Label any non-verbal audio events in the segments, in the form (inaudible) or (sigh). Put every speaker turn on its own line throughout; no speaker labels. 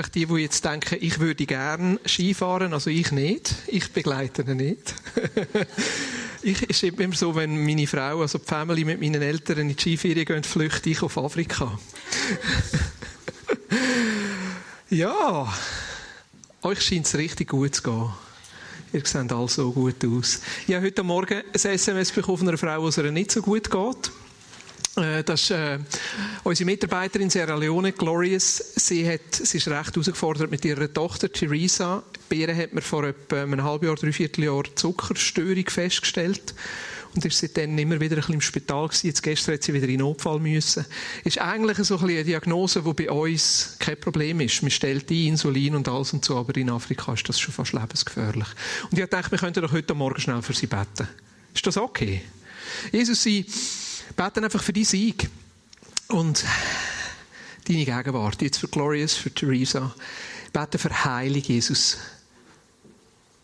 Einfach die, die jetzt denken, ich würde gerne Skifahren, also ich nicht. Ich begleite ihn nicht. (laughs) ich, ist immer so, wenn meine Frau, also die Family mit meinen Eltern in die Skiferien gehen, flüchte ich auf Afrika. (laughs) ja, euch scheint es richtig gut zu gehen. Ihr seht alle so gut aus. Ich habe heute Morgen ein SMS bekommen von einer Frau, wo es ihr nicht so gut geht. Äh, das ist äh, unsere Mitarbeiterin Sierra Leone, Glorious. Sie, hat, sie ist recht herausgefordert mit ihrer Tochter Theresa. Bei ihr hat man vor etwa einem halben Jahr, dreiviertel Jahr Zuckerstörung festgestellt. Und ist seitdem immer wieder ein bisschen im Spital gewesen. Jetzt gestern hat sie wieder in Notfall müssen. Ist eigentlich so ein bisschen eine Diagnose, die bei uns kein Problem ist. Man stellt die Insulin und alles und so, aber in Afrika ist das schon fast lebensgefährlich. Und ich dachte, wir könnten doch heute Morgen schnell für sie beten. Ist das okay? Jesus, sie beten einfach für deinen Sieg und deine Gegenwart. Jetzt für Glorious, für Theresa. Beten für Heilung, Jesus.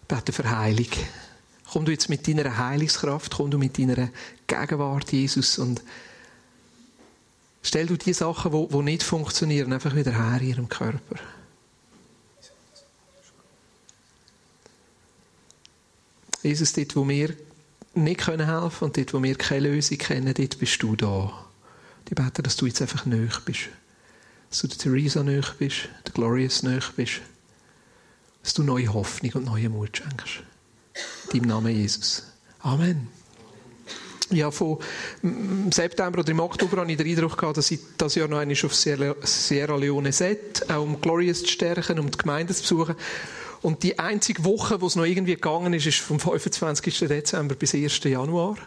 Beten für Heilung. Komm du jetzt mit deiner Heilungskraft, komm du mit deiner Gegenwart, Jesus, und stell du die Sachen, die, die nicht funktionieren, einfach wieder her in ihrem Körper. Jesus, dort, wo wir nicht können helfen und dort, wo wir keine Lösung kennen, dort bist du da. Ich bete, dass du jetzt einfach nöch bist. Dass du der Theresa nöch bist, der Glorious nöch bist. Dass du neue Hoffnung und neue Mut schenkst. In deinem Namen Jesus. Amen. Ja, von September oder im Oktober habe ich den Eindruck gehabt, dass ich das Jahr noch einmal auf Sierra Leone set, auch um Glorious zu stärken, um die Gemeinde zu besuchen. Und die einzige Woche, wo es noch irgendwie gegangen ist, ist vom 25. Dezember bis 1. Januar.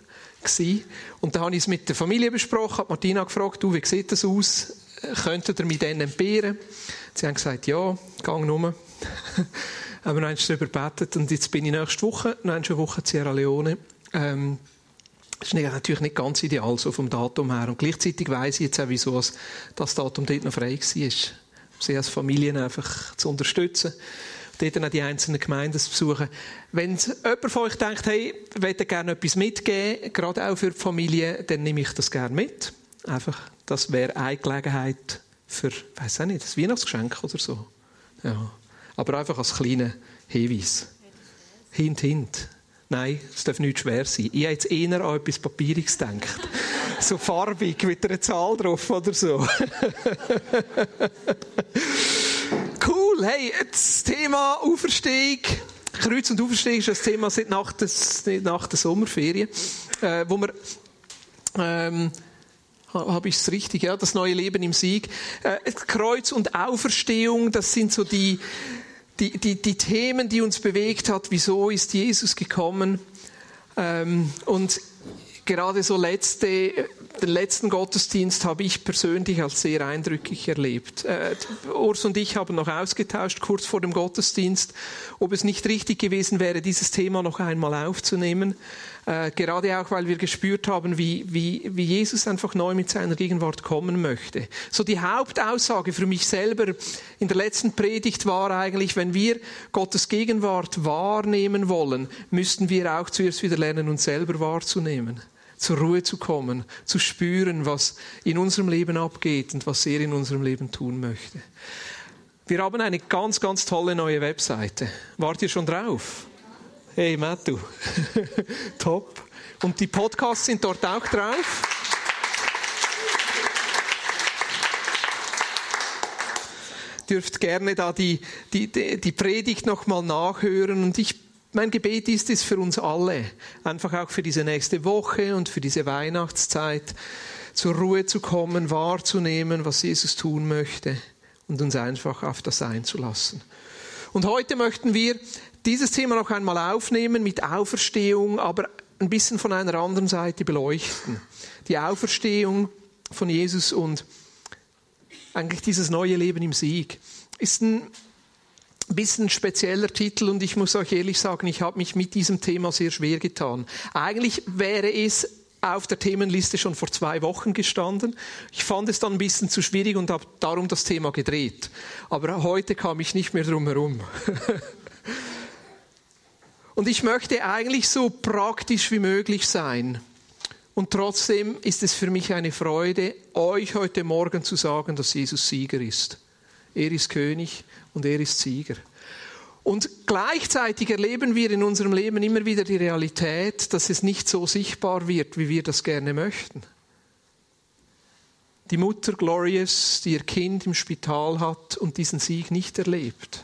Gewesen. Und da habe ich es mit der Familie besprochen, habe Martina gefragt, du, wie sieht das aus? Könntet ihr mich dann entbehren? Sie haben gesagt, ja, gang nur. (laughs) haben wir eins darüber gebetet und jetzt bin ich nächste Woche, noch eine Woche in Sierra Leone. Ähm, das ist natürlich nicht ganz ideal, so vom Datum her. Und gleichzeitig weiss ich jetzt auch, wieso das Datum dort noch frei war. Sie als Familien einfach zu unterstützen. Dort auch die einzelnen Gemeinden zu besuchen. Wenn jemand von euch denkt, hey, ich möchte gerne etwas mitgeben, gerade auch für die Familie, dann nehme ich das gerne mit. Einfach, das wäre eine Gelegenheit für, weiß auch nicht, ein Weihnachtsgeschenk oder so. Ja. Aber einfach als kleiner Hinweis. Hint, hint. Nein, es darf nicht schwer sein. Ich habe jetzt eher an etwas Papieriges gedacht. (laughs) so farbig mit einer Zahl drauf oder so. (laughs) cool. Hey, das Thema Auferstehung. Kreuz und Auferstehung ist das Thema seit nach, des, nach der Sommerferien, äh, wo wir ähm, habe ich es richtig, ja, das neue Leben im Sieg. Äh, Kreuz und Auferstehung, das sind so die, die, die, die Themen, die uns bewegt hat, wieso ist Jesus gekommen. Ähm, und gerade so letzte, den letzten Gottesdienst habe ich persönlich als sehr eindrücklich erlebt. Äh, Urs und ich haben noch ausgetauscht kurz vor dem Gottesdienst, ob es nicht richtig gewesen wäre, dieses Thema noch einmal aufzunehmen. Äh, gerade auch, weil wir gespürt haben, wie, wie, wie Jesus einfach neu mit seiner Gegenwart kommen möchte. So die Hauptaussage für mich selber in der letzten Predigt war eigentlich, wenn wir Gottes Gegenwart wahrnehmen wollen, müssten wir auch zuerst wieder lernen, uns selber wahrzunehmen zur Ruhe zu kommen, zu spüren, was in unserem Leben abgeht und was er in unserem Leben tun möchte. Wir haben eine ganz, ganz tolle neue Webseite. Wart ihr schon drauf? Hey, Mattu. (laughs) Top. Und die Podcasts sind dort auch drauf. Dürft gerne da die, die, die Predigt nochmal nachhören. Und ich, mein Gebet ist es für uns alle, einfach auch für diese nächste Woche und für diese Weihnachtszeit, zur Ruhe zu kommen, wahrzunehmen, was Jesus tun möchte und uns einfach auf das einzulassen. Und heute möchten wir dieses Thema noch einmal aufnehmen mit Auferstehung, aber ein bisschen von einer anderen Seite beleuchten. Die Auferstehung von Jesus und eigentlich dieses neue Leben im Sieg. Ist ein bisschen spezieller Titel und ich muss euch ehrlich sagen, ich habe mich mit diesem Thema sehr schwer getan. Eigentlich wäre es auf der Themenliste schon vor zwei Wochen gestanden. Ich fand es dann ein bisschen zu schwierig und habe darum das Thema gedreht. Aber heute kam ich nicht mehr drum herum. (laughs) Und ich möchte eigentlich so praktisch wie möglich sein. Und trotzdem ist es für mich eine Freude, euch heute Morgen zu sagen, dass Jesus Sieger ist. Er ist König und er ist Sieger. Und gleichzeitig erleben wir in unserem Leben immer wieder die Realität, dass es nicht so sichtbar wird, wie wir das gerne möchten. Die Mutter Glorious, die ihr Kind im Spital hat und diesen Sieg nicht erlebt.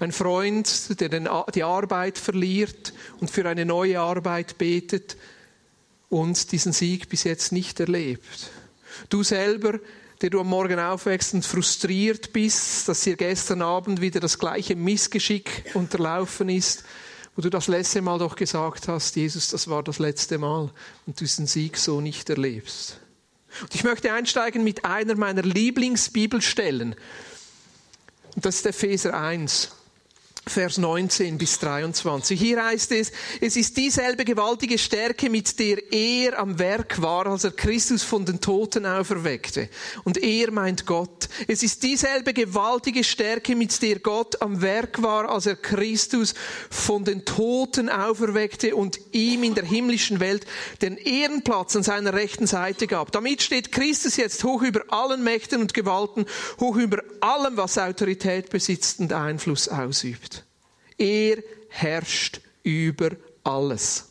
Ein Freund, der die Arbeit verliert und für eine neue Arbeit betet und diesen Sieg bis jetzt nicht erlebt. Du selber, der du am Morgen aufwächst und frustriert bist, dass dir gestern Abend wieder das gleiche Missgeschick unterlaufen ist, wo du das letzte Mal doch gesagt hast, Jesus, das war das letzte Mal und du diesen Sieg so nicht erlebst. Und ich möchte einsteigen mit einer meiner Lieblingsbibelstellen. Und das ist Epheser 1. Vers 19 bis 23. Hier heißt es, es ist dieselbe gewaltige Stärke, mit der er am Werk war, als er Christus von den Toten auferweckte. Und er meint Gott. Es ist dieselbe gewaltige Stärke, mit der Gott am Werk war, als er Christus von den Toten auferweckte und ihm in der himmlischen Welt den Ehrenplatz an seiner rechten Seite gab. Damit steht Christus jetzt hoch über allen Mächten und Gewalten, hoch über allem, was Autorität besitzt und Einfluss ausübt. Er herrscht über alles.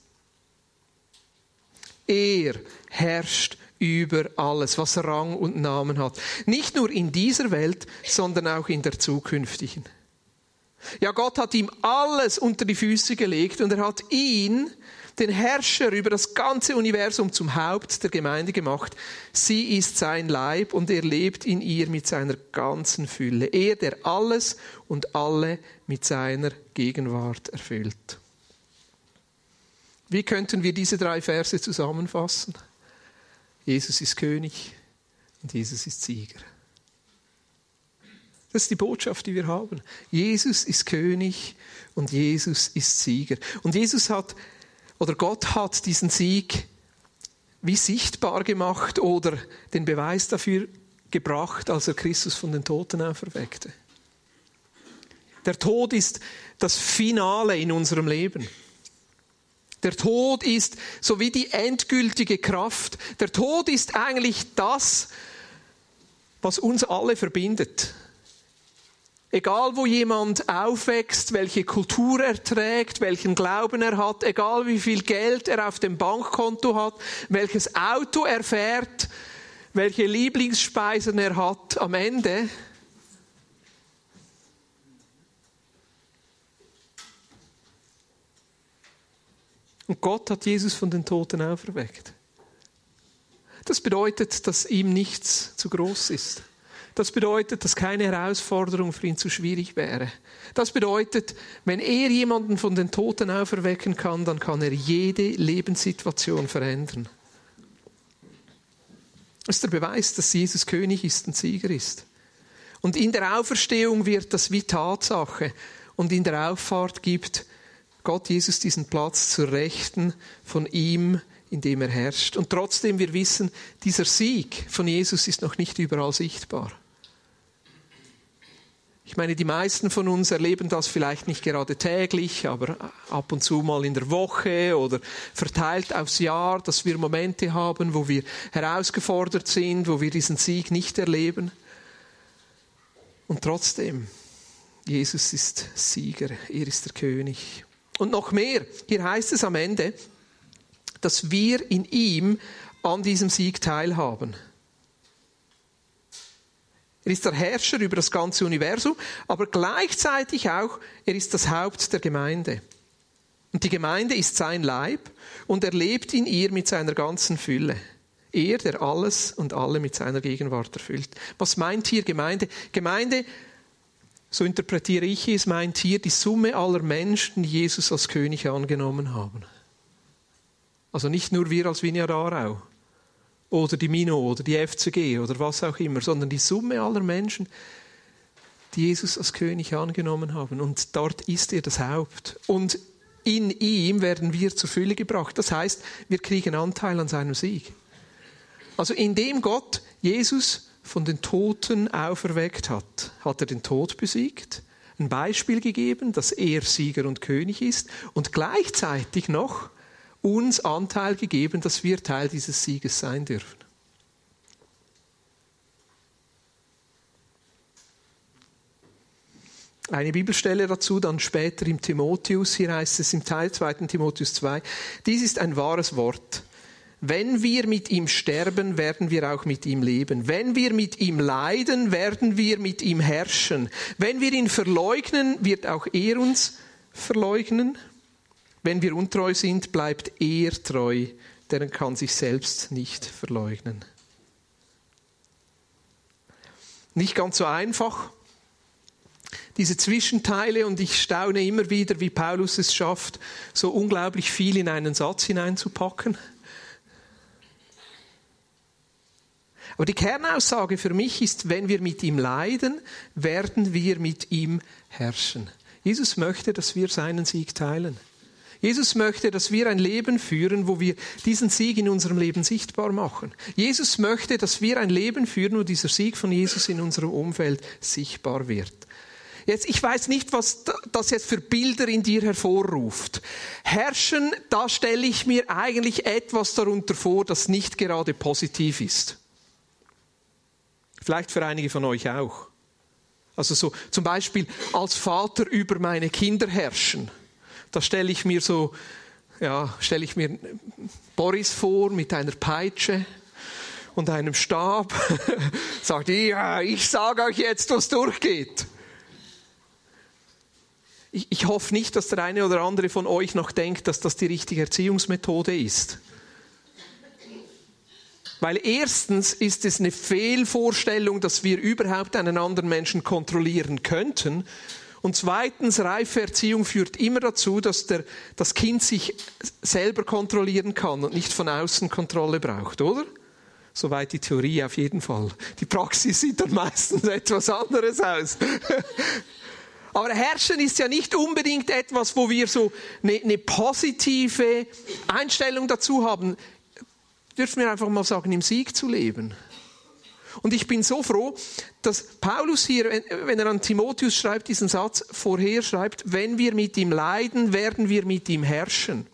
Er herrscht über alles, was Rang und Namen hat. Nicht nur in dieser Welt, sondern auch in der zukünftigen. Ja, Gott hat ihm alles unter die Füße gelegt und er hat ihn den Herrscher über das ganze Universum zum Haupt der Gemeinde gemacht. Sie ist sein Leib und er lebt in ihr mit seiner ganzen Fülle. Er, der alles und alle mit seiner Gegenwart erfüllt. Wie könnten wir diese drei Verse zusammenfassen? Jesus ist König und Jesus ist Sieger. Das ist die Botschaft, die wir haben. Jesus ist König und Jesus ist Sieger. Und Jesus hat oder Gott hat diesen Sieg wie sichtbar gemacht oder den Beweis dafür gebracht, als er Christus von den Toten auferweckte. Der Tod ist das Finale in unserem Leben. Der Tod ist so wie die endgültige Kraft. Der Tod ist eigentlich das, was uns alle verbindet. Egal wo jemand aufwächst, welche Kultur er trägt, welchen Glauben er hat, egal wie viel Geld er auf dem Bankkonto hat, welches Auto er fährt, welche Lieblingsspeisen er hat, am Ende Und Gott hat Jesus von den Toten auferweckt. Das bedeutet, dass ihm nichts zu groß ist. Das bedeutet, dass keine Herausforderung für ihn zu schwierig wäre. Das bedeutet, wenn er jemanden von den Toten auferwecken kann, dann kann er jede Lebenssituation verändern. Das ist der Beweis, dass Jesus König ist und Sieger ist. Und in der Auferstehung wird das wie Tatsache. Und in der Auffahrt gibt Gott Jesus diesen Platz zur Rechten von ihm, in dem er herrscht. Und trotzdem, wir wissen, dieser Sieg von Jesus ist noch nicht überall sichtbar. Ich meine, die meisten von uns erleben das vielleicht nicht gerade täglich, aber ab und zu mal in der Woche oder verteilt aufs Jahr, dass wir Momente haben, wo wir herausgefordert sind, wo wir diesen Sieg nicht erleben. Und trotzdem, Jesus ist Sieger, er ist der König. Und noch mehr, hier heißt es am Ende, dass wir in ihm an diesem Sieg teilhaben. Er ist der Herrscher über das ganze Universum, aber gleichzeitig auch, er ist das Haupt der Gemeinde. Und die Gemeinde ist sein Leib und er lebt in ihr mit seiner ganzen Fülle. Er, der alles und alle mit seiner Gegenwart erfüllt. Was meint hier Gemeinde? Gemeinde, so interpretiere ich es, meint hier die Summe aller Menschen, die Jesus als König angenommen haben. Also nicht nur wir als Vineyard Aarau, oder die Mino oder die FCG oder was auch immer, sondern die Summe aller Menschen, die Jesus als König angenommen haben. Und dort ist er das Haupt. Und in ihm werden wir zur Fülle gebracht. Das heißt, wir kriegen Anteil an seinem Sieg. Also indem Gott Jesus von den Toten auferweckt hat, hat er den Tod besiegt, ein Beispiel gegeben, dass er Sieger und König ist und gleichzeitig noch uns Anteil gegeben, dass wir Teil dieses Sieges sein dürfen. Eine Bibelstelle dazu, dann später im Timotheus, hier heißt es im Teil 2. Timotheus 2, dies ist ein wahres Wort. Wenn wir mit ihm sterben, werden wir auch mit ihm leben. Wenn wir mit ihm leiden, werden wir mit ihm herrschen. Wenn wir ihn verleugnen, wird auch er uns verleugnen. Wenn wir untreu sind, bleibt er treu, denn er kann sich selbst nicht verleugnen. Nicht ganz so einfach, diese Zwischenteile, und ich staune immer wieder, wie Paulus es schafft, so unglaublich viel in einen Satz hineinzupacken. Aber die Kernaussage für mich ist, wenn wir mit ihm leiden, werden wir mit ihm herrschen. Jesus möchte, dass wir seinen Sieg teilen. Jesus möchte, dass wir ein Leben führen, wo wir diesen Sieg in unserem Leben sichtbar machen. Jesus möchte, dass wir ein Leben führen, wo dieser Sieg von Jesus in unserem Umfeld sichtbar wird. Jetzt, ich weiß nicht, was das jetzt für Bilder in dir hervorruft. Herrschen, da stelle ich mir eigentlich etwas darunter vor, das nicht gerade positiv ist. Vielleicht für einige von euch auch. Also so zum Beispiel als Vater über meine Kinder herrschen. Da stelle ich mir so, ja, stelle ich mir Boris vor mit einer Peitsche und einem Stab. (laughs) Sagt, ja, ich sage euch jetzt, was durchgeht. Ich, ich hoffe nicht, dass der eine oder andere von euch noch denkt, dass das die richtige Erziehungsmethode ist. Weil erstens ist es eine Fehlvorstellung, dass wir überhaupt einen anderen Menschen kontrollieren könnten. Und zweitens, reife Erziehung führt immer dazu, dass der, das Kind sich selber kontrollieren kann und nicht von außen Kontrolle braucht, oder? Soweit die Theorie auf jeden Fall. Die Praxis sieht dann meistens etwas anderes aus. (laughs) Aber Herrschen ist ja nicht unbedingt etwas, wo wir so eine, eine positive Einstellung dazu haben dürfen wir einfach mal sagen, im Sieg zu leben. Und ich bin so froh, dass Paulus hier, wenn er an Timotheus schreibt, diesen Satz vorher schreibt, wenn wir mit ihm leiden, werden wir mit ihm herrschen.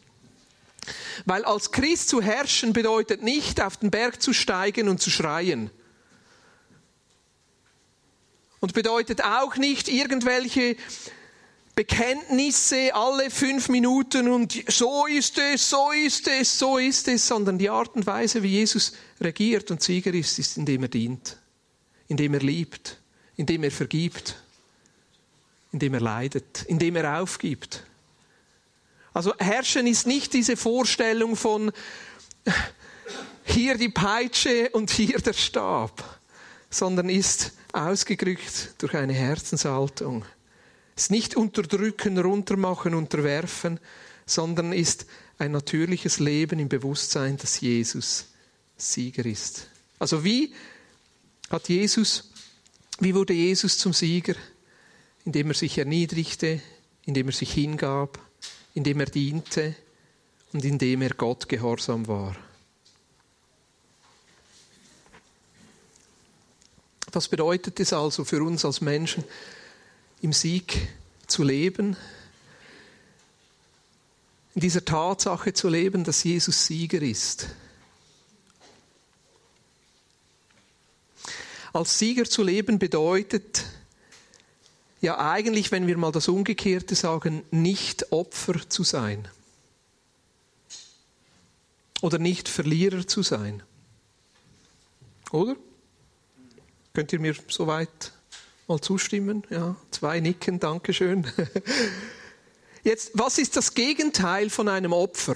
Weil als Christ zu herrschen bedeutet nicht, auf den Berg zu steigen und zu schreien. Und bedeutet auch nicht, irgendwelche Bekenntnisse alle fünf Minuten und so ist es, so ist es, so ist es, sondern die Art und Weise, wie Jesus regiert und Sieger ist, ist, indem er dient, indem er liebt, indem er vergibt, indem er leidet, indem er aufgibt. Also Herrschen ist nicht diese Vorstellung von hier die Peitsche und hier der Stab, sondern ist ausgedrückt durch eine Herzenshaltung ist nicht unterdrücken, runtermachen, unterwerfen, sondern ist ein natürliches Leben im Bewusstsein, dass Jesus Sieger ist. Also wie hat Jesus, wie wurde Jesus zum Sieger? Indem er sich erniedrigte, indem er sich hingab, indem er diente und indem er Gott gehorsam war. Was bedeutet es also für uns als Menschen, im Sieg zu leben, in dieser Tatsache zu leben, dass Jesus Sieger ist. Als Sieger zu leben bedeutet ja eigentlich, wenn wir mal das Umgekehrte sagen, nicht Opfer zu sein oder nicht Verlierer zu sein. Oder? Könnt ihr mir soweit Mal zustimmen, ja. Zwei nicken, Dankeschön. (laughs) Jetzt, was ist das Gegenteil von einem Opfer?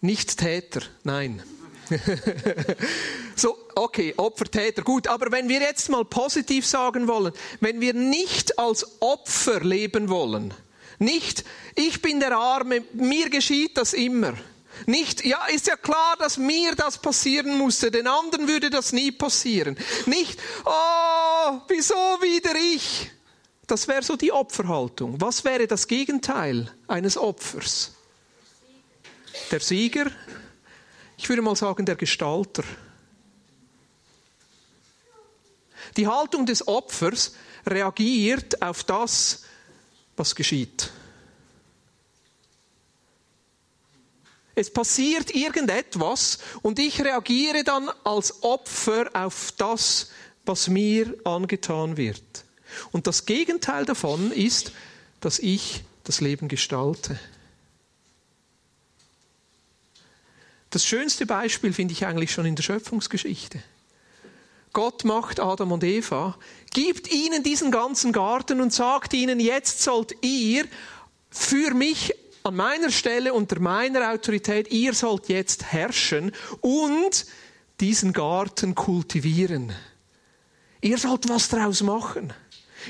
Nicht Täter, nein. (laughs) so, okay, Opfer, Täter, gut. Aber wenn wir jetzt mal positiv sagen wollen, wenn wir nicht als Opfer leben wollen, nicht, ich bin der Arme, mir geschieht das immer, nicht, ja, ist ja klar, dass mir das passieren musste, den anderen würde das nie passieren. Nicht, oh, wieso wieder ich? Das wäre so die Opferhaltung. Was wäre das Gegenteil eines Opfers? Der Sieger? Ich würde mal sagen, der Gestalter. Die Haltung des Opfers reagiert auf das, was geschieht. Es passiert irgendetwas und ich reagiere dann als Opfer auf das, was mir angetan wird. Und das Gegenteil davon ist, dass ich das Leben gestalte. Das schönste Beispiel finde ich eigentlich schon in der Schöpfungsgeschichte. Gott macht Adam und Eva, gibt ihnen diesen ganzen Garten und sagt ihnen, jetzt sollt ihr für mich an meiner Stelle unter meiner Autorität, ihr sollt jetzt herrschen und diesen Garten kultivieren. Ihr sollt was draus machen.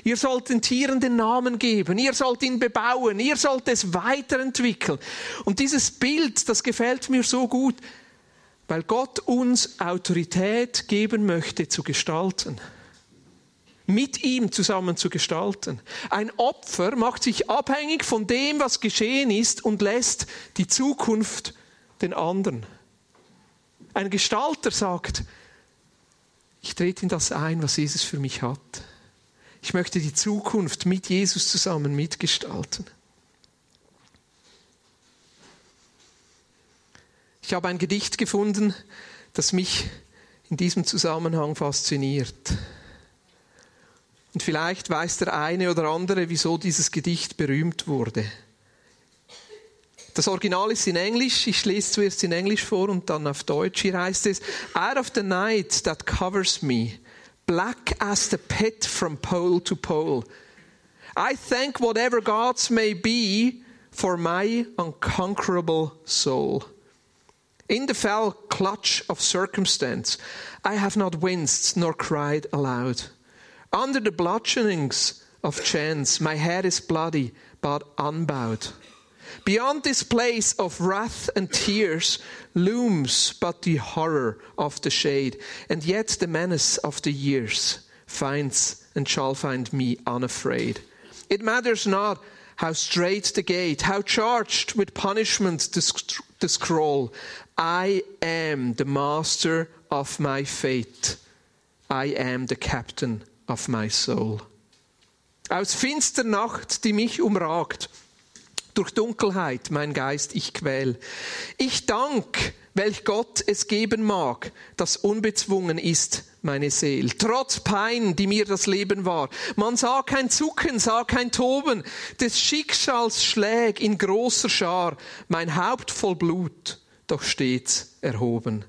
Ihr sollt den Tieren den Namen geben. Ihr sollt ihn bebauen. Ihr sollt es weiterentwickeln. Und dieses Bild, das gefällt mir so gut, weil Gott uns Autorität geben möchte zu gestalten. Mit ihm zusammen zu gestalten. Ein Opfer macht sich abhängig von dem, was geschehen ist und lässt die Zukunft den anderen. Ein Gestalter sagt, ich trete in das ein, was Jesus für mich hat. Ich möchte die Zukunft mit Jesus zusammen mitgestalten. Ich habe ein Gedicht gefunden, das mich in diesem Zusammenhang fasziniert. Und vielleicht weiß der eine oder andere, wieso dieses Gedicht berühmt wurde. Das Original ist in Englisch. Ich lese zuerst in Englisch vor und dann auf Deutsch. Hier heißt es, Out of the night that covers me, black as the pit from pole to pole, I thank whatever gods may be for my unconquerable soul. In the fell clutch of circumstance, I have not winced nor cried aloud. Under the bludgeonings of chance, my head is bloody but unbowed. Beyond this place of wrath and tears looms but the horror of the shade, and yet the menace of the years finds and shall find me unafraid. It matters not how straight the gate, how charged with punishment the, the scroll. I am the master of my fate. I am the captain of my soul. Aus finster Nacht, die mich umragt, durch Dunkelheit mein Geist ich quäl. Ich dank, welch Gott es geben mag, das unbezwungen ist meine Seel. Trotz Pein, die mir das Leben war. Man sah kein Zucken, sah kein Toben. Des Schicksals Schläg in großer Schar. Mein Haupt voll Blut doch stets erhoben.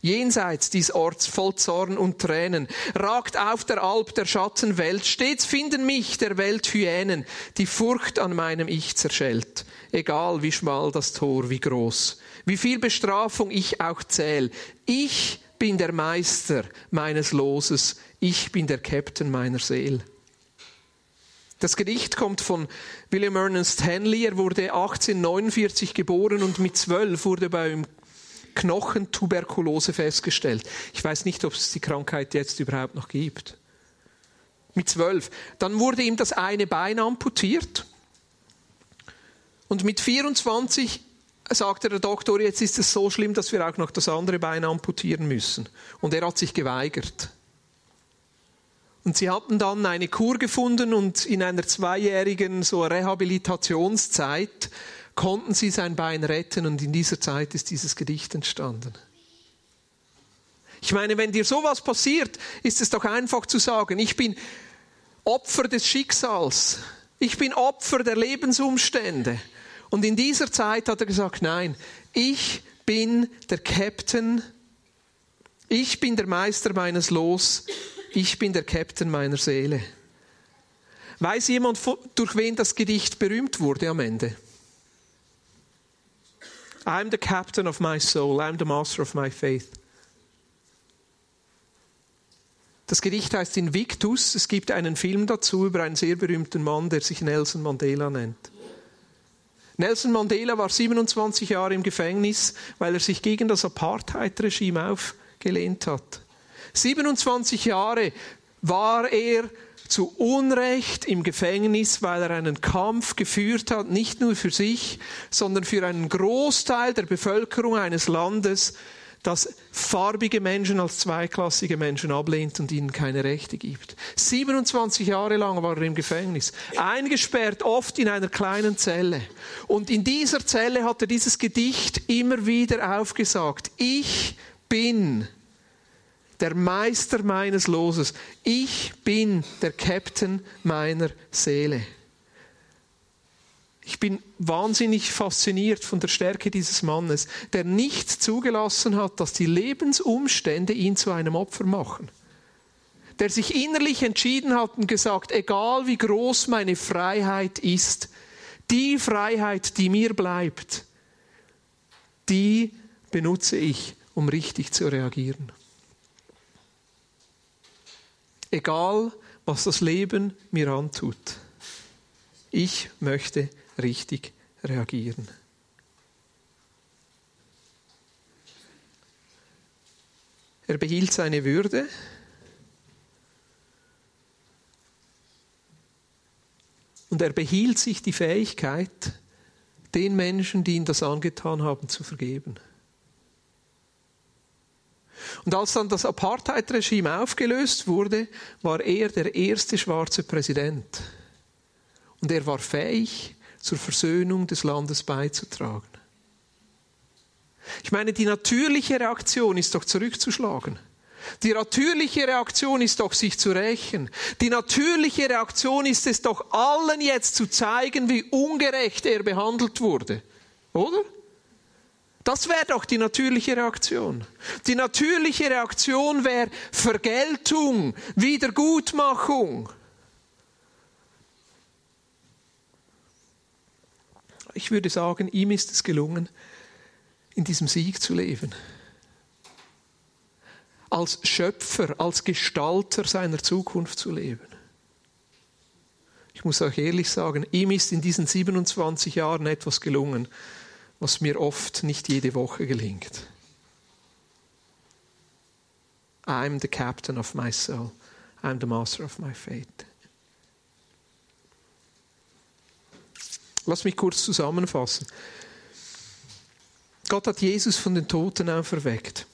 Jenseits dies Orts voll Zorn und Tränen ragt auf der Alp der Schattenwelt. Stets finden mich der Welt Hyänen, die Furcht an meinem Ich zerschellt. Egal wie schmal das Tor, wie groß, wie viel Bestrafung ich auch zähl. Ich bin der Meister meines Loses. Ich bin der Captain meiner Seele. Das Gedicht kommt von William Ernest Henley. Er wurde 1849 geboren und mit zwölf wurde bei ihm Knochentuberkulose festgestellt. Ich weiß nicht, ob es die Krankheit jetzt überhaupt noch gibt. Mit zwölf. Dann wurde ihm das eine Bein amputiert. Und mit 24 sagte der Doktor, jetzt ist es so schlimm, dass wir auch noch das andere Bein amputieren müssen. Und er hat sich geweigert. Und sie hatten dann eine Kur gefunden und in einer zweijährigen so Rehabilitationszeit konnten sie sein Bein retten und in dieser Zeit ist dieses Gedicht entstanden. Ich meine, wenn dir sowas passiert, ist es doch einfach zu sagen, ich bin Opfer des Schicksals, ich bin Opfer der Lebensumstände. Und in dieser Zeit hat er gesagt, nein, ich bin der Captain, ich bin der Meister meines Los, ich bin der Captain meiner Seele. Weiß jemand, durch wen das Gedicht berühmt wurde am Ende? I'm the captain of my soul, I'm the master of my faith. Das Gedicht heißt Invictus. Es gibt einen Film dazu über einen sehr berühmten Mann, der sich Nelson Mandela nennt. Nelson Mandela war 27 Jahre im Gefängnis, weil er sich gegen das Apartheid-Regime aufgelehnt hat. 27 Jahre war er zu Unrecht im Gefängnis, weil er einen Kampf geführt hat, nicht nur für sich, sondern für einen Großteil der Bevölkerung eines Landes, das farbige Menschen als zweiklassige Menschen ablehnt und ihnen keine Rechte gibt. 27 Jahre lang war er im Gefängnis, eingesperrt, oft in einer kleinen Zelle. Und in dieser Zelle hat er dieses Gedicht immer wieder aufgesagt. Ich bin der Meister meines Loses. Ich bin der Captain meiner Seele. Ich bin wahnsinnig fasziniert von der Stärke dieses Mannes, der nicht zugelassen hat, dass die Lebensumstände ihn zu einem Opfer machen. Der sich innerlich entschieden hat und gesagt, egal wie groß meine Freiheit ist, die Freiheit, die mir bleibt, die benutze ich, um richtig zu reagieren. Egal, was das Leben mir antut, ich möchte richtig reagieren. Er behielt seine Würde. Und er behielt sich die Fähigkeit, den Menschen, die ihm das angetan haben, zu vergeben. Und als dann das Apartheid-Regime aufgelöst wurde, war er der erste schwarze Präsident. Und er war fähig, zur Versöhnung des Landes beizutragen. Ich meine, die natürliche Reaktion ist doch zurückzuschlagen. Die natürliche Reaktion ist doch, sich zu rächen. Die natürliche Reaktion ist es doch, allen jetzt zu zeigen, wie ungerecht er behandelt wurde. Oder? Das wäre doch die natürliche Reaktion. Die natürliche Reaktion wäre Vergeltung, Wiedergutmachung. Ich würde sagen, ihm ist es gelungen, in diesem Sieg zu leben. Als Schöpfer, als Gestalter seiner Zukunft zu leben. Ich muss euch ehrlich sagen, ihm ist in diesen 27 Jahren etwas gelungen, was mir oft nicht jede Woche gelingt. I'm the captain of my soul. I'm the master of my fate. Lass mich kurz zusammenfassen. Gott hat Jesus von den Toten auferweckt.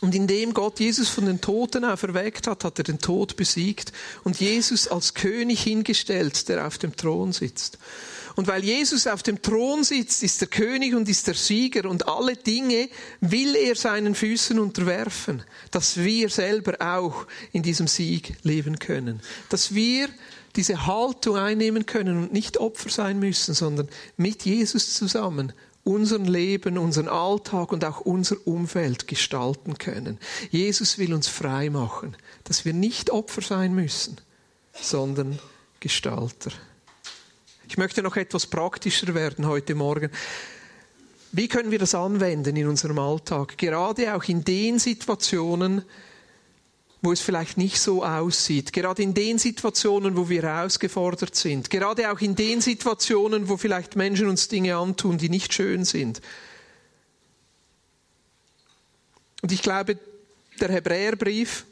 Und indem Gott Jesus von den Toten auferweckt hat, hat er den Tod besiegt und Jesus als König hingestellt, der auf dem Thron sitzt. Und weil Jesus auf dem Thron sitzt, ist der König und ist der Sieger und alle Dinge will er seinen Füßen unterwerfen, dass wir selber auch in diesem Sieg leben können. Dass wir diese Haltung einnehmen können und nicht Opfer sein müssen, sondern mit Jesus zusammen unseren Leben, unseren Alltag und auch unser Umfeld gestalten können. Jesus will uns frei machen, dass wir nicht Opfer sein müssen, sondern Gestalter. Ich möchte noch etwas praktischer werden heute Morgen. Wie können wir das anwenden in unserem Alltag? Gerade auch in den Situationen, wo es vielleicht nicht so aussieht. Gerade in den Situationen, wo wir herausgefordert sind. Gerade auch in den Situationen, wo vielleicht Menschen uns Dinge antun, die nicht schön sind. Und ich glaube, der Hebräerbrief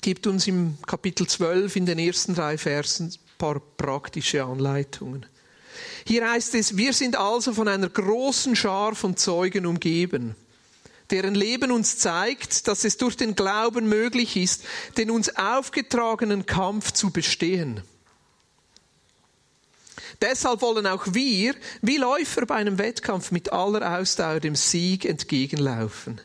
gibt uns im Kapitel 12 in den ersten drei Versen paar praktische Anleitungen. Hier heißt es, wir sind also von einer großen Schar von Zeugen umgeben deren Leben uns zeigt, dass es durch den Glauben möglich ist, den uns aufgetragenen Kampf zu bestehen. Deshalb wollen auch wir, wie Läufer bei einem Wettkampf, mit aller Ausdauer dem Sieg entgegenlaufen.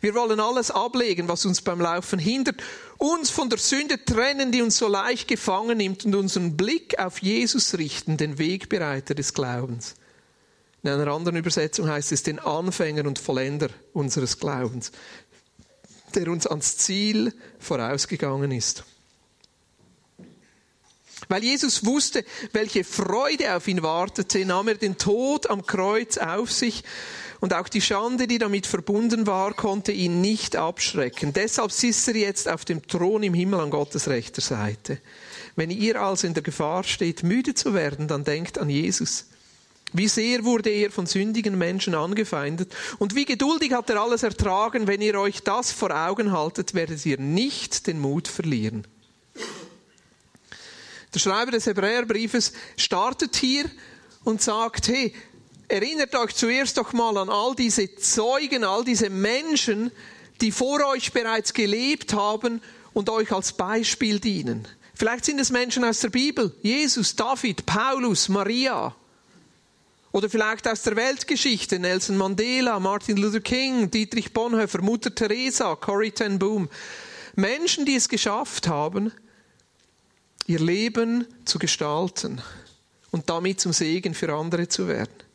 Wir wollen alles ablegen, was uns beim Laufen hindert, uns von der Sünde trennen, die uns so leicht gefangen nimmt und unseren Blick auf Jesus richten, den Wegbereiter des Glaubens. In einer anderen Übersetzung heißt es den Anfänger und Vollender unseres Glaubens, der uns ans Ziel vorausgegangen ist. Weil Jesus wusste, welche Freude auf ihn wartete, nahm er den Tod am Kreuz auf sich und auch die Schande, die damit verbunden war, konnte ihn nicht abschrecken. Deshalb sitzt er jetzt auf dem Thron im Himmel an Gottes rechter Seite. Wenn ihr also in der Gefahr steht, müde zu werden, dann denkt an Jesus. Wie sehr wurde er von sündigen Menschen angefeindet und wie geduldig hat er alles ertragen. Wenn ihr euch das vor Augen haltet, werdet ihr nicht den Mut verlieren. Der Schreiber des Hebräerbriefes startet hier und sagt, hey, erinnert euch zuerst doch mal an all diese Zeugen, all diese Menschen, die vor euch bereits gelebt haben und euch als Beispiel dienen. Vielleicht sind es Menschen aus der Bibel, Jesus, David, Paulus, Maria Oder vielleicht aus der Weltgeschichte, Nelson Mandela, Martin Luther King, Dietrich Bonhoeffer, Mutter Teresa, Corrie ten Boom. Menschen, die es geschafft haben, ihr Leben zu gestalten und damit zum Segen für andere zu werden.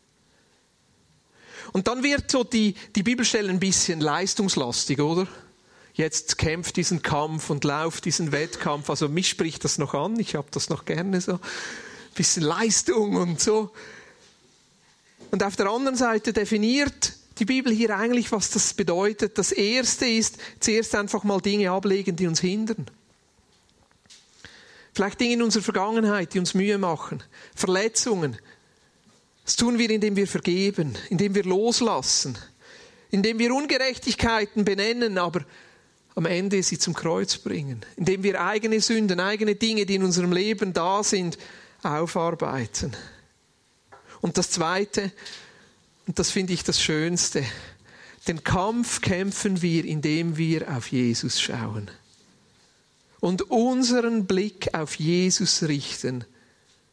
Und dann wird so die, die Bibelstelle ein bisschen leistungslastig, oder? Jetzt kämpft diesen Kampf und lauft diesen Wettkampf. Also mich spricht das noch an. Ich habe das noch gerne so. Ein bisschen Leistung und so. Und auf der anderen Seite definiert die Bibel hier eigentlich, was das bedeutet. Das erste ist, zuerst einfach mal Dinge ablegen, die uns hindern. Vielleicht Dinge in unserer Vergangenheit, die uns Mühe machen. Verletzungen. Das tun wir, indem wir vergeben, indem wir loslassen, indem wir Ungerechtigkeiten benennen, aber am Ende sie zum Kreuz bringen, indem wir eigene Sünden, eigene Dinge, die in unserem Leben da sind, aufarbeiten. Und das Zweite, und das finde ich das Schönste, den Kampf kämpfen wir, indem wir auf Jesus schauen und unseren Blick auf Jesus richten,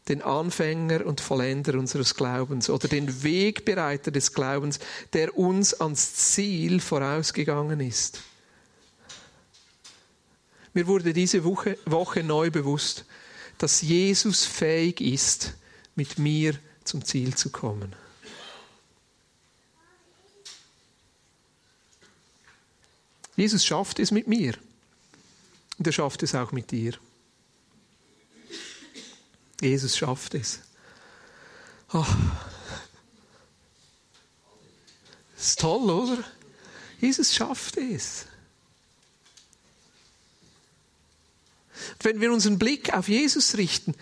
den Anfänger und Vollender unseres Glaubens oder den Wegbereiter des Glaubens, der uns ans Ziel vorausgegangen ist. Mir wurde diese Woche, Woche neu bewusst, dass Jesus fähig ist, mit mir zum Ziel zu kommen. Jesus schafft es mit mir und er schafft es auch mit dir. Jesus schafft es. Oh. Das ist toll, oder? Jesus schafft es. Wenn wir unseren Blick auf Jesus richten,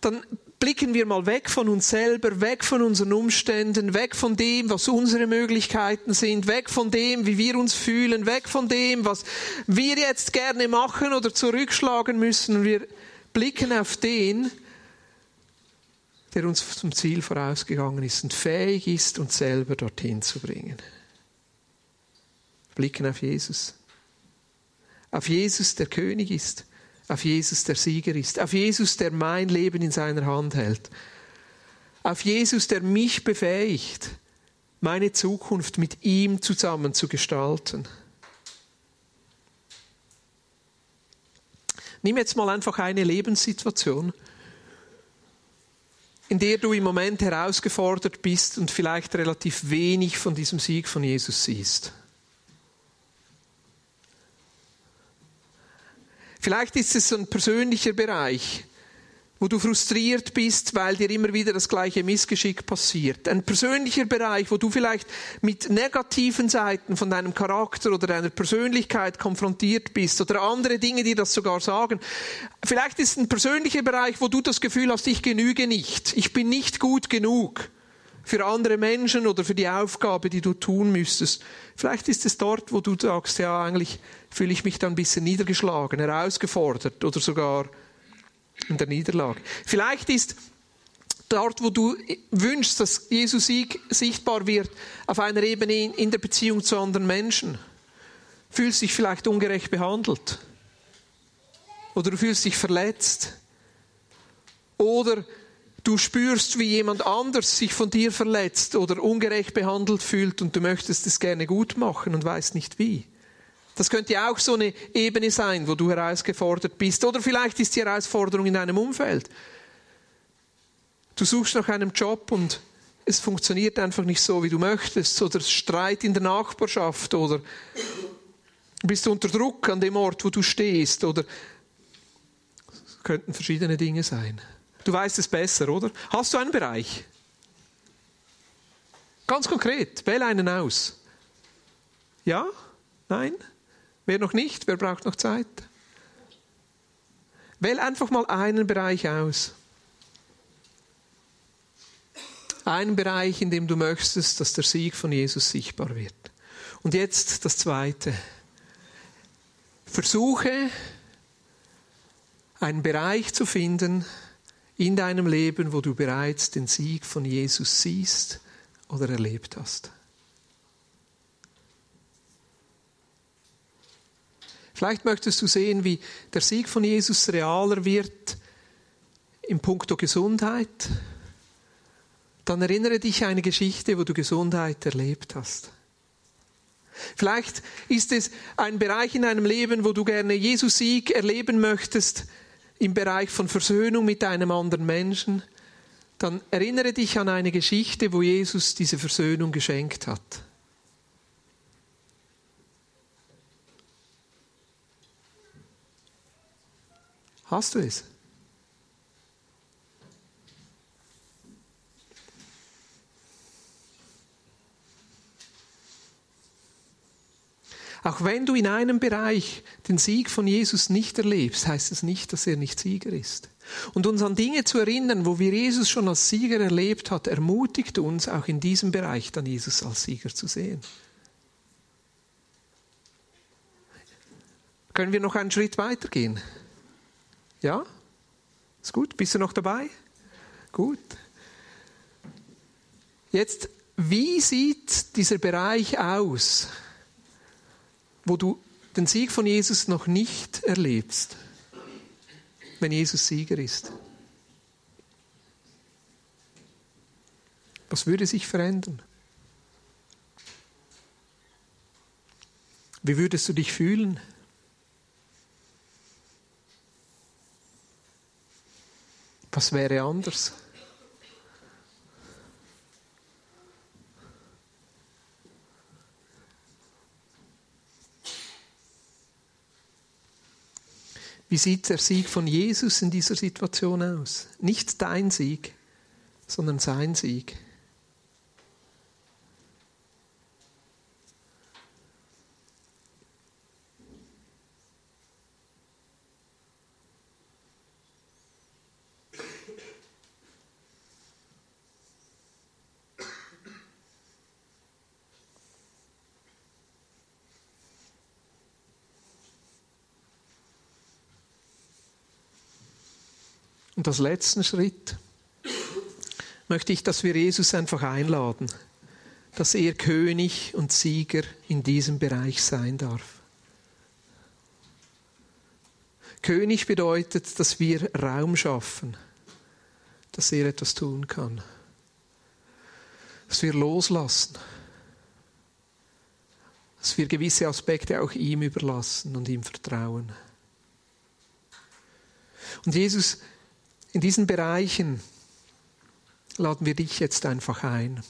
dann blicken wir mal weg von uns selber, weg von unseren Umständen, weg von dem, was unsere Möglichkeiten sind, weg von dem, wie wir uns fühlen, weg von dem, was wir jetzt gerne machen oder zurückschlagen müssen. Wir blicken auf den, der uns zum Ziel vorausgegangen ist und fähig ist, uns selber dorthin zu bringen. Blicken auf Jesus. Auf Jesus, der König ist auf Jesus, der Sieger ist, auf Jesus, der mein Leben in seiner Hand hält, auf Jesus, der mich befähigt, meine Zukunft mit ihm zusammen zu gestalten. Nimm jetzt mal einfach eine Lebenssituation, in der du im Moment herausgefordert bist und vielleicht relativ wenig von diesem Sieg von Jesus siehst. Vielleicht ist es ein persönlicher Bereich, wo du frustriert bist, weil dir immer wieder das gleiche Missgeschick passiert. Ein persönlicher Bereich, wo du vielleicht mit negativen Seiten von deinem Charakter oder deiner Persönlichkeit konfrontiert bist oder andere Dinge, die das sogar sagen. Vielleicht ist ein persönlicher Bereich, wo du das Gefühl hast, ich genüge nicht, ich bin nicht gut genug für andere Menschen oder für die Aufgabe, die du tun müsstest. Vielleicht ist es dort, wo du sagst, ja, eigentlich fühle ich mich da ein bisschen niedergeschlagen, herausgefordert oder sogar in der Niederlage. Vielleicht ist dort, wo du wünschst, dass Jesus sichtbar wird, auf einer Ebene in der Beziehung zu anderen Menschen. Fühlst dich vielleicht ungerecht behandelt. Oder du fühlst dich verletzt. Oder du spürst, wie jemand anders sich von dir verletzt oder ungerecht behandelt fühlt und du möchtest es gerne gut machen und weißt nicht wie. Das könnte auch so eine Ebene sein, wo du herausgefordert bist. Oder vielleicht ist die Herausforderung in deinem Umfeld. Du suchst nach einem Job und es funktioniert einfach nicht so, wie du möchtest. Oder Streit in der Nachbarschaft. Oder bist du unter Druck an dem Ort, wo du stehst. Oder es könnten verschiedene Dinge sein. Du weißt es besser, oder? Hast du einen Bereich? Ganz konkret, wähle einen aus. Ja? Nein? Wer noch nicht? Wer braucht noch Zeit? Wähl einfach mal einen Bereich aus. Einen Bereich, in dem du möchtest, dass der Sieg von Jesus sichtbar wird. Und jetzt das Zweite. Versuche, einen Bereich zu finden, in deinem Leben, wo du bereits den Sieg von Jesus siehst oder erlebt hast. Vielleicht möchtest du sehen, wie der Sieg von Jesus realer wird im Punkto Gesundheit, dann erinnere dich an eine Geschichte, wo du Gesundheit erlebt hast. Vielleicht ist es ein Bereich in deinem Leben, wo du gerne Jesus Sieg erleben möchtest, im Bereich von Versöhnung mit einem anderen Menschen. Dann erinnere dich an eine Geschichte, wo Jesus diese Versöhnung geschenkt hat. Hast du es? Auch wenn du in einem Bereich den Sieg von Jesus nicht erlebst, heißt es nicht, dass er nicht Sieger ist. Und uns an Dinge zu erinnern, wo wir Jesus schon als Sieger erlebt hat, ermutigt uns auch in diesem Bereich dann Jesus als Sieger zu sehen. Können wir noch einen Schritt weitergehen? Ja? Ist gut? Bist du noch dabei? Gut. Jetzt, wie sieht dieser Bereich aus? wo du den Sieg von Jesus noch nicht erlebst, wenn Jesus Sieger ist? Was würde sich verändern? Wie würdest du dich fühlen? Was wäre anders? Wie sieht der Sieg von Jesus in dieser Situation aus? Nicht dein Sieg, sondern sein Sieg. Und als letzten Schritt möchte ich, dass wir Jesus einfach einladen, dass er König und Sieger in diesem Bereich sein darf. König bedeutet, dass wir Raum schaffen, dass er etwas tun kann, dass wir loslassen, dass wir gewisse Aspekte auch ihm überlassen und ihm vertrauen. Und Jesus, in diesen Bereichen laden wir dich jetzt einfach ein.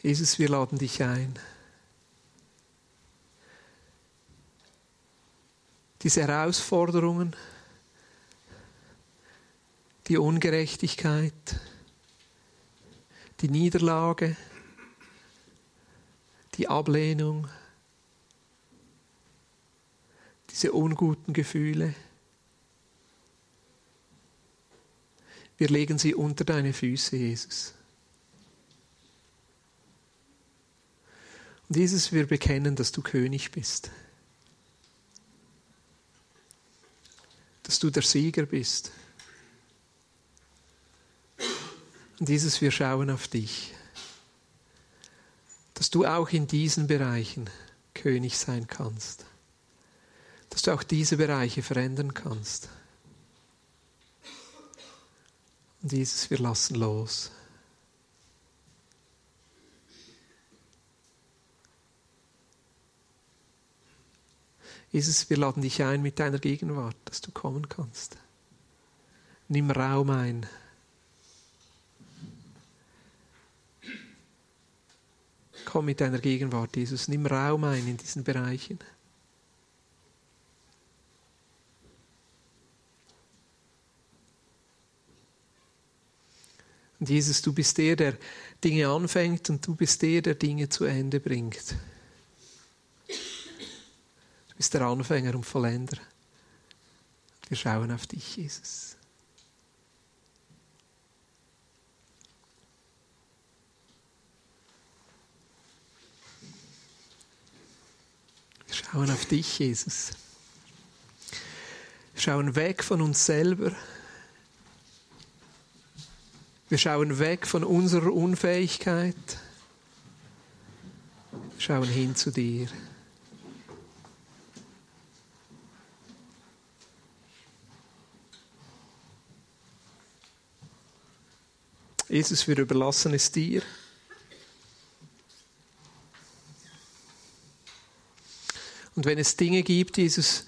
Jesus, wir laden dich ein. Diese Herausforderungen, die Ungerechtigkeit, die Niederlage, die Ablehnung, diese unguten Gefühle. Wir legen sie unter deine Füße, Jesus. Und Jesus, wir bekennen, dass du König bist. Dass du der Sieger bist. Und Jesus, wir schauen auf dich. Dass du auch in diesen Bereichen König sein kannst dass du auch diese Bereiche verändern kannst. Und dieses, wir lassen los. Jesus, wir laden dich ein mit deiner Gegenwart, dass du kommen kannst. Nimm Raum ein. Komm mit deiner Gegenwart, Jesus. Nimm Raum ein in diesen Bereichen. Und Jesus, du bist der, der Dinge anfängt und du bist der, der Dinge zu Ende bringt. Du bist der Anfänger und Vollender. Wir schauen auf dich, Jesus. Wir schauen auf dich, Jesus. Wir schauen weg von uns selber. Wir schauen weg von unserer Unfähigkeit, schauen hin zu dir. Jesus, wir überlassen es dir. Und wenn es Dinge gibt, Jesus,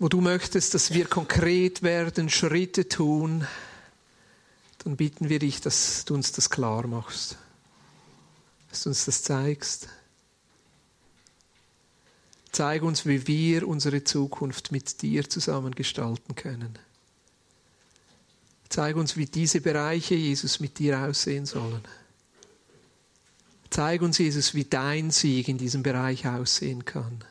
wo du möchtest, dass wir konkret werden, Schritte tun, dann bitten wir dich, dass du uns das klar machst, dass du uns das zeigst. Zeig uns, wie wir unsere Zukunft mit dir zusammen gestalten können. Zeig uns, wie diese Bereiche, Jesus, mit dir aussehen sollen. Zeig uns, Jesus, wie dein Sieg in diesem Bereich aussehen kann.